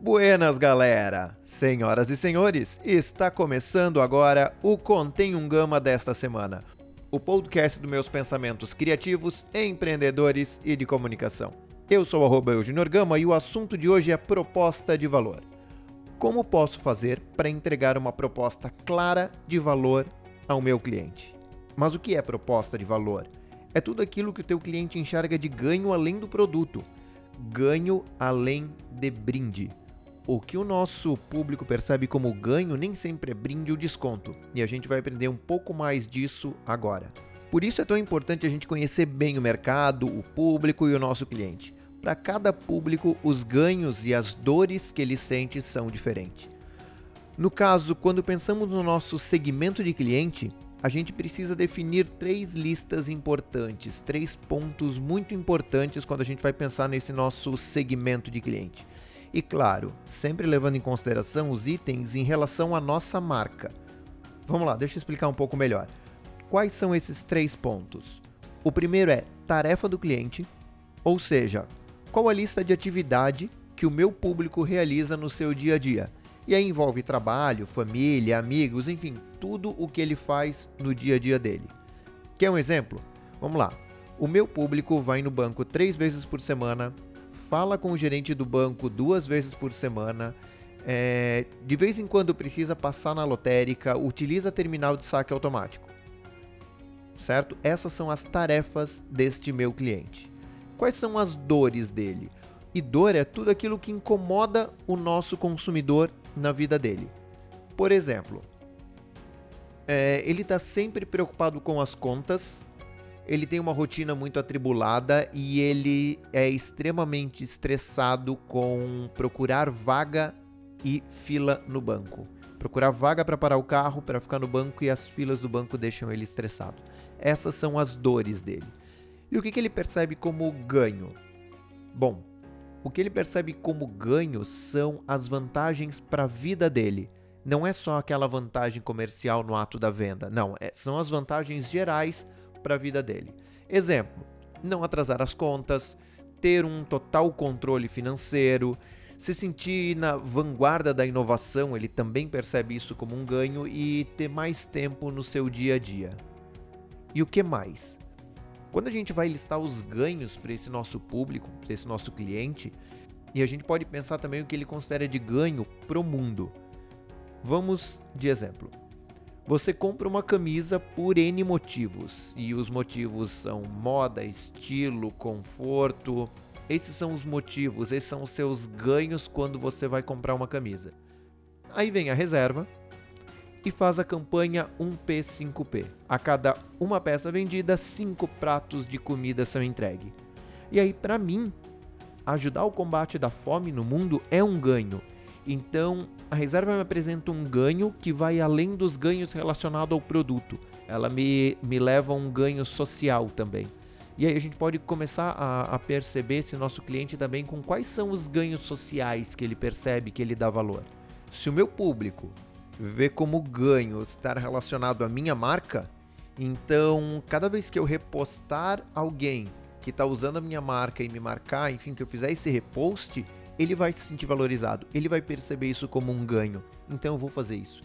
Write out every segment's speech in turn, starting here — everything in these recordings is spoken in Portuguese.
Buenas, galera! Senhoras e senhores, está começando agora o Contém um Gama desta semana, o podcast dos meus pensamentos criativos, empreendedores e de comunicação. Eu sou o Eugênio Gama e o assunto de hoje é proposta de valor. Como posso fazer para entregar uma proposta clara de valor ao meu cliente? Mas o que é proposta de valor? É tudo aquilo que o teu cliente enxerga de ganho além do produto, ganho além de brinde. O que o nosso público percebe como ganho nem sempre é brinde ou desconto, e a gente vai aprender um pouco mais disso agora. Por isso é tão importante a gente conhecer bem o mercado, o público e o nosso cliente. Para cada público, os ganhos e as dores que ele sente são diferentes. No caso, quando pensamos no nosso segmento de cliente, a gente precisa definir três listas importantes, três pontos muito importantes quando a gente vai pensar nesse nosso segmento de cliente. E claro, sempre levando em consideração os itens em relação à nossa marca. Vamos lá, deixa eu explicar um pouco melhor. Quais são esses três pontos? O primeiro é tarefa do cliente, ou seja, qual a lista de atividade que o meu público realiza no seu dia a dia. E aí envolve trabalho, família, amigos, enfim, tudo o que ele faz no dia a dia dele. Quer um exemplo? Vamos lá. O meu público vai no banco três vezes por semana, fala com o gerente do banco duas vezes por semana, é, de vez em quando precisa passar na lotérica, utiliza terminal de saque automático. Certo? Essas são as tarefas deste meu cliente. Quais são as dores dele? E dor é tudo aquilo que incomoda o nosso consumidor na vida dele. Por exemplo, é, ele está sempre preocupado com as contas, ele tem uma rotina muito atribulada e ele é extremamente estressado com procurar vaga e fila no banco. Procurar vaga para parar o carro, para ficar no banco e as filas do banco deixam ele estressado. Essas são as dores dele. E o que, que ele percebe como ganho? Bom, o que ele percebe como ganho são as vantagens para a vida dele. Não é só aquela vantagem comercial no ato da venda, não, é, são as vantagens gerais para a vida dele. Exemplo: não atrasar as contas, ter um total controle financeiro, se sentir na vanguarda da inovação, ele também percebe isso como um ganho e ter mais tempo no seu dia a dia. E o que mais? Quando a gente vai listar os ganhos para esse nosso público, para esse nosso cliente, e a gente pode pensar também o que ele considera de ganho para o mundo. Vamos de exemplo. Você compra uma camisa por N motivos, e os motivos são moda, estilo, conforto. Esses são os motivos, esses são os seus ganhos quando você vai comprar uma camisa. Aí vem a reserva e faz a campanha 1P5P. A cada uma peça vendida, cinco pratos de comida são entregues. E aí, para mim, ajudar o combate da fome no mundo é um ganho então, a reserva me apresenta um ganho que vai além dos ganhos relacionados ao produto. Ela me, me leva a um ganho social também. E aí a gente pode começar a, a, perceber esse nosso cliente também com quais são os ganhos sociais que ele percebe que ele dá valor. Se o meu público vê como ganho estar relacionado à minha marca, então cada vez que eu repostar alguém que está usando a minha marca e me marcar, enfim, que eu fizer esse repost, ele vai se sentir valorizado, ele vai perceber isso como um ganho. Então eu vou fazer isso.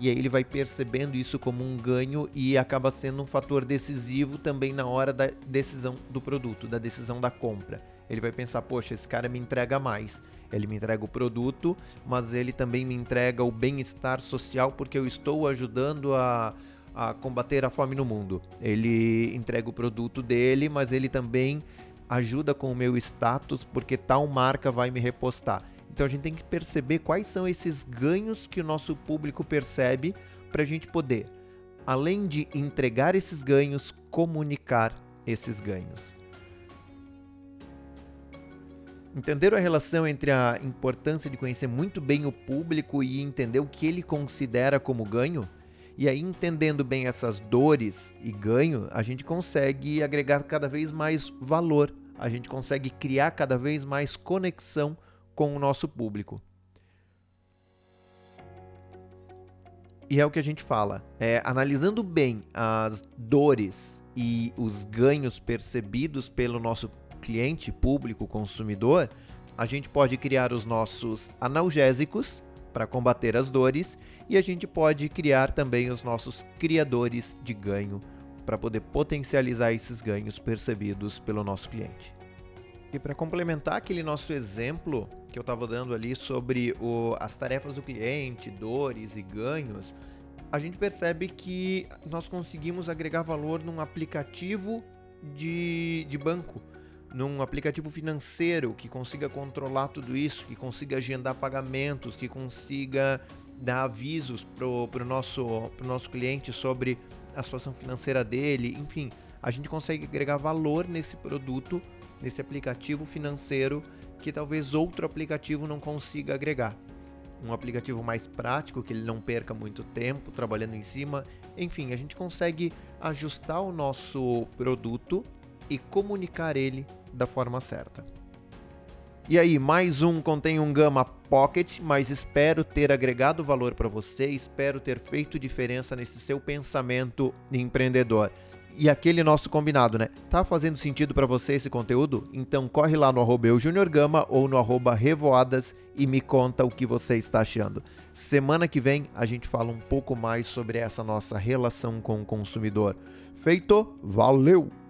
E aí ele vai percebendo isso como um ganho e acaba sendo um fator decisivo também na hora da decisão do produto, da decisão da compra. Ele vai pensar, poxa, esse cara me entrega mais. Ele me entrega o produto, mas ele também me entrega o bem-estar social porque eu estou ajudando a, a combater a fome no mundo. Ele entrega o produto dele, mas ele também ajuda com o meu status porque tal marca vai me repostar. Então a gente tem que perceber quais são esses ganhos que o nosso público percebe para a gente poder, além de entregar esses ganhos, comunicar esses ganhos. Entenderam a relação entre a importância de conhecer muito bem o público e entender o que ele considera como ganho? E aí, entendendo bem essas dores e ganho, a gente consegue agregar cada vez mais valor, a gente consegue criar cada vez mais conexão com o nosso público. E é o que a gente fala. É, analisando bem as dores e os ganhos percebidos pelo nosso cliente, público, consumidor, a gente pode criar os nossos analgésicos para combater as dores e a gente pode criar também os nossos criadores de ganho para poder potencializar esses ganhos percebidos pelo nosso cliente. E para complementar aquele nosso exemplo que eu estava dando ali sobre o, as tarefas do cliente, dores e ganhos, a gente percebe que nós conseguimos agregar valor num aplicativo de, de banco, num aplicativo financeiro que consiga controlar tudo isso, que consiga agendar pagamentos, que consiga dar avisos para o nosso, pro nosso cliente sobre a situação financeira dele, enfim, a gente consegue agregar valor nesse produto, nesse aplicativo financeiro que talvez outro aplicativo não consiga agregar um aplicativo mais prático, que ele não perca muito tempo trabalhando em cima. Enfim, a gente consegue ajustar o nosso produto e comunicar ele da forma certa. E aí, mais um contém um Gama Pocket, mas espero ter agregado valor para você, espero ter feito diferença nesse seu pensamento empreendedor e aquele nosso combinado, né? Tá fazendo sentido para você esse conteúdo? Então corre lá no arroba Gama ou no Revoadas e me conta o que você está achando. Semana que vem a gente fala um pouco mais sobre essa nossa relação com o consumidor. Feito? Valeu!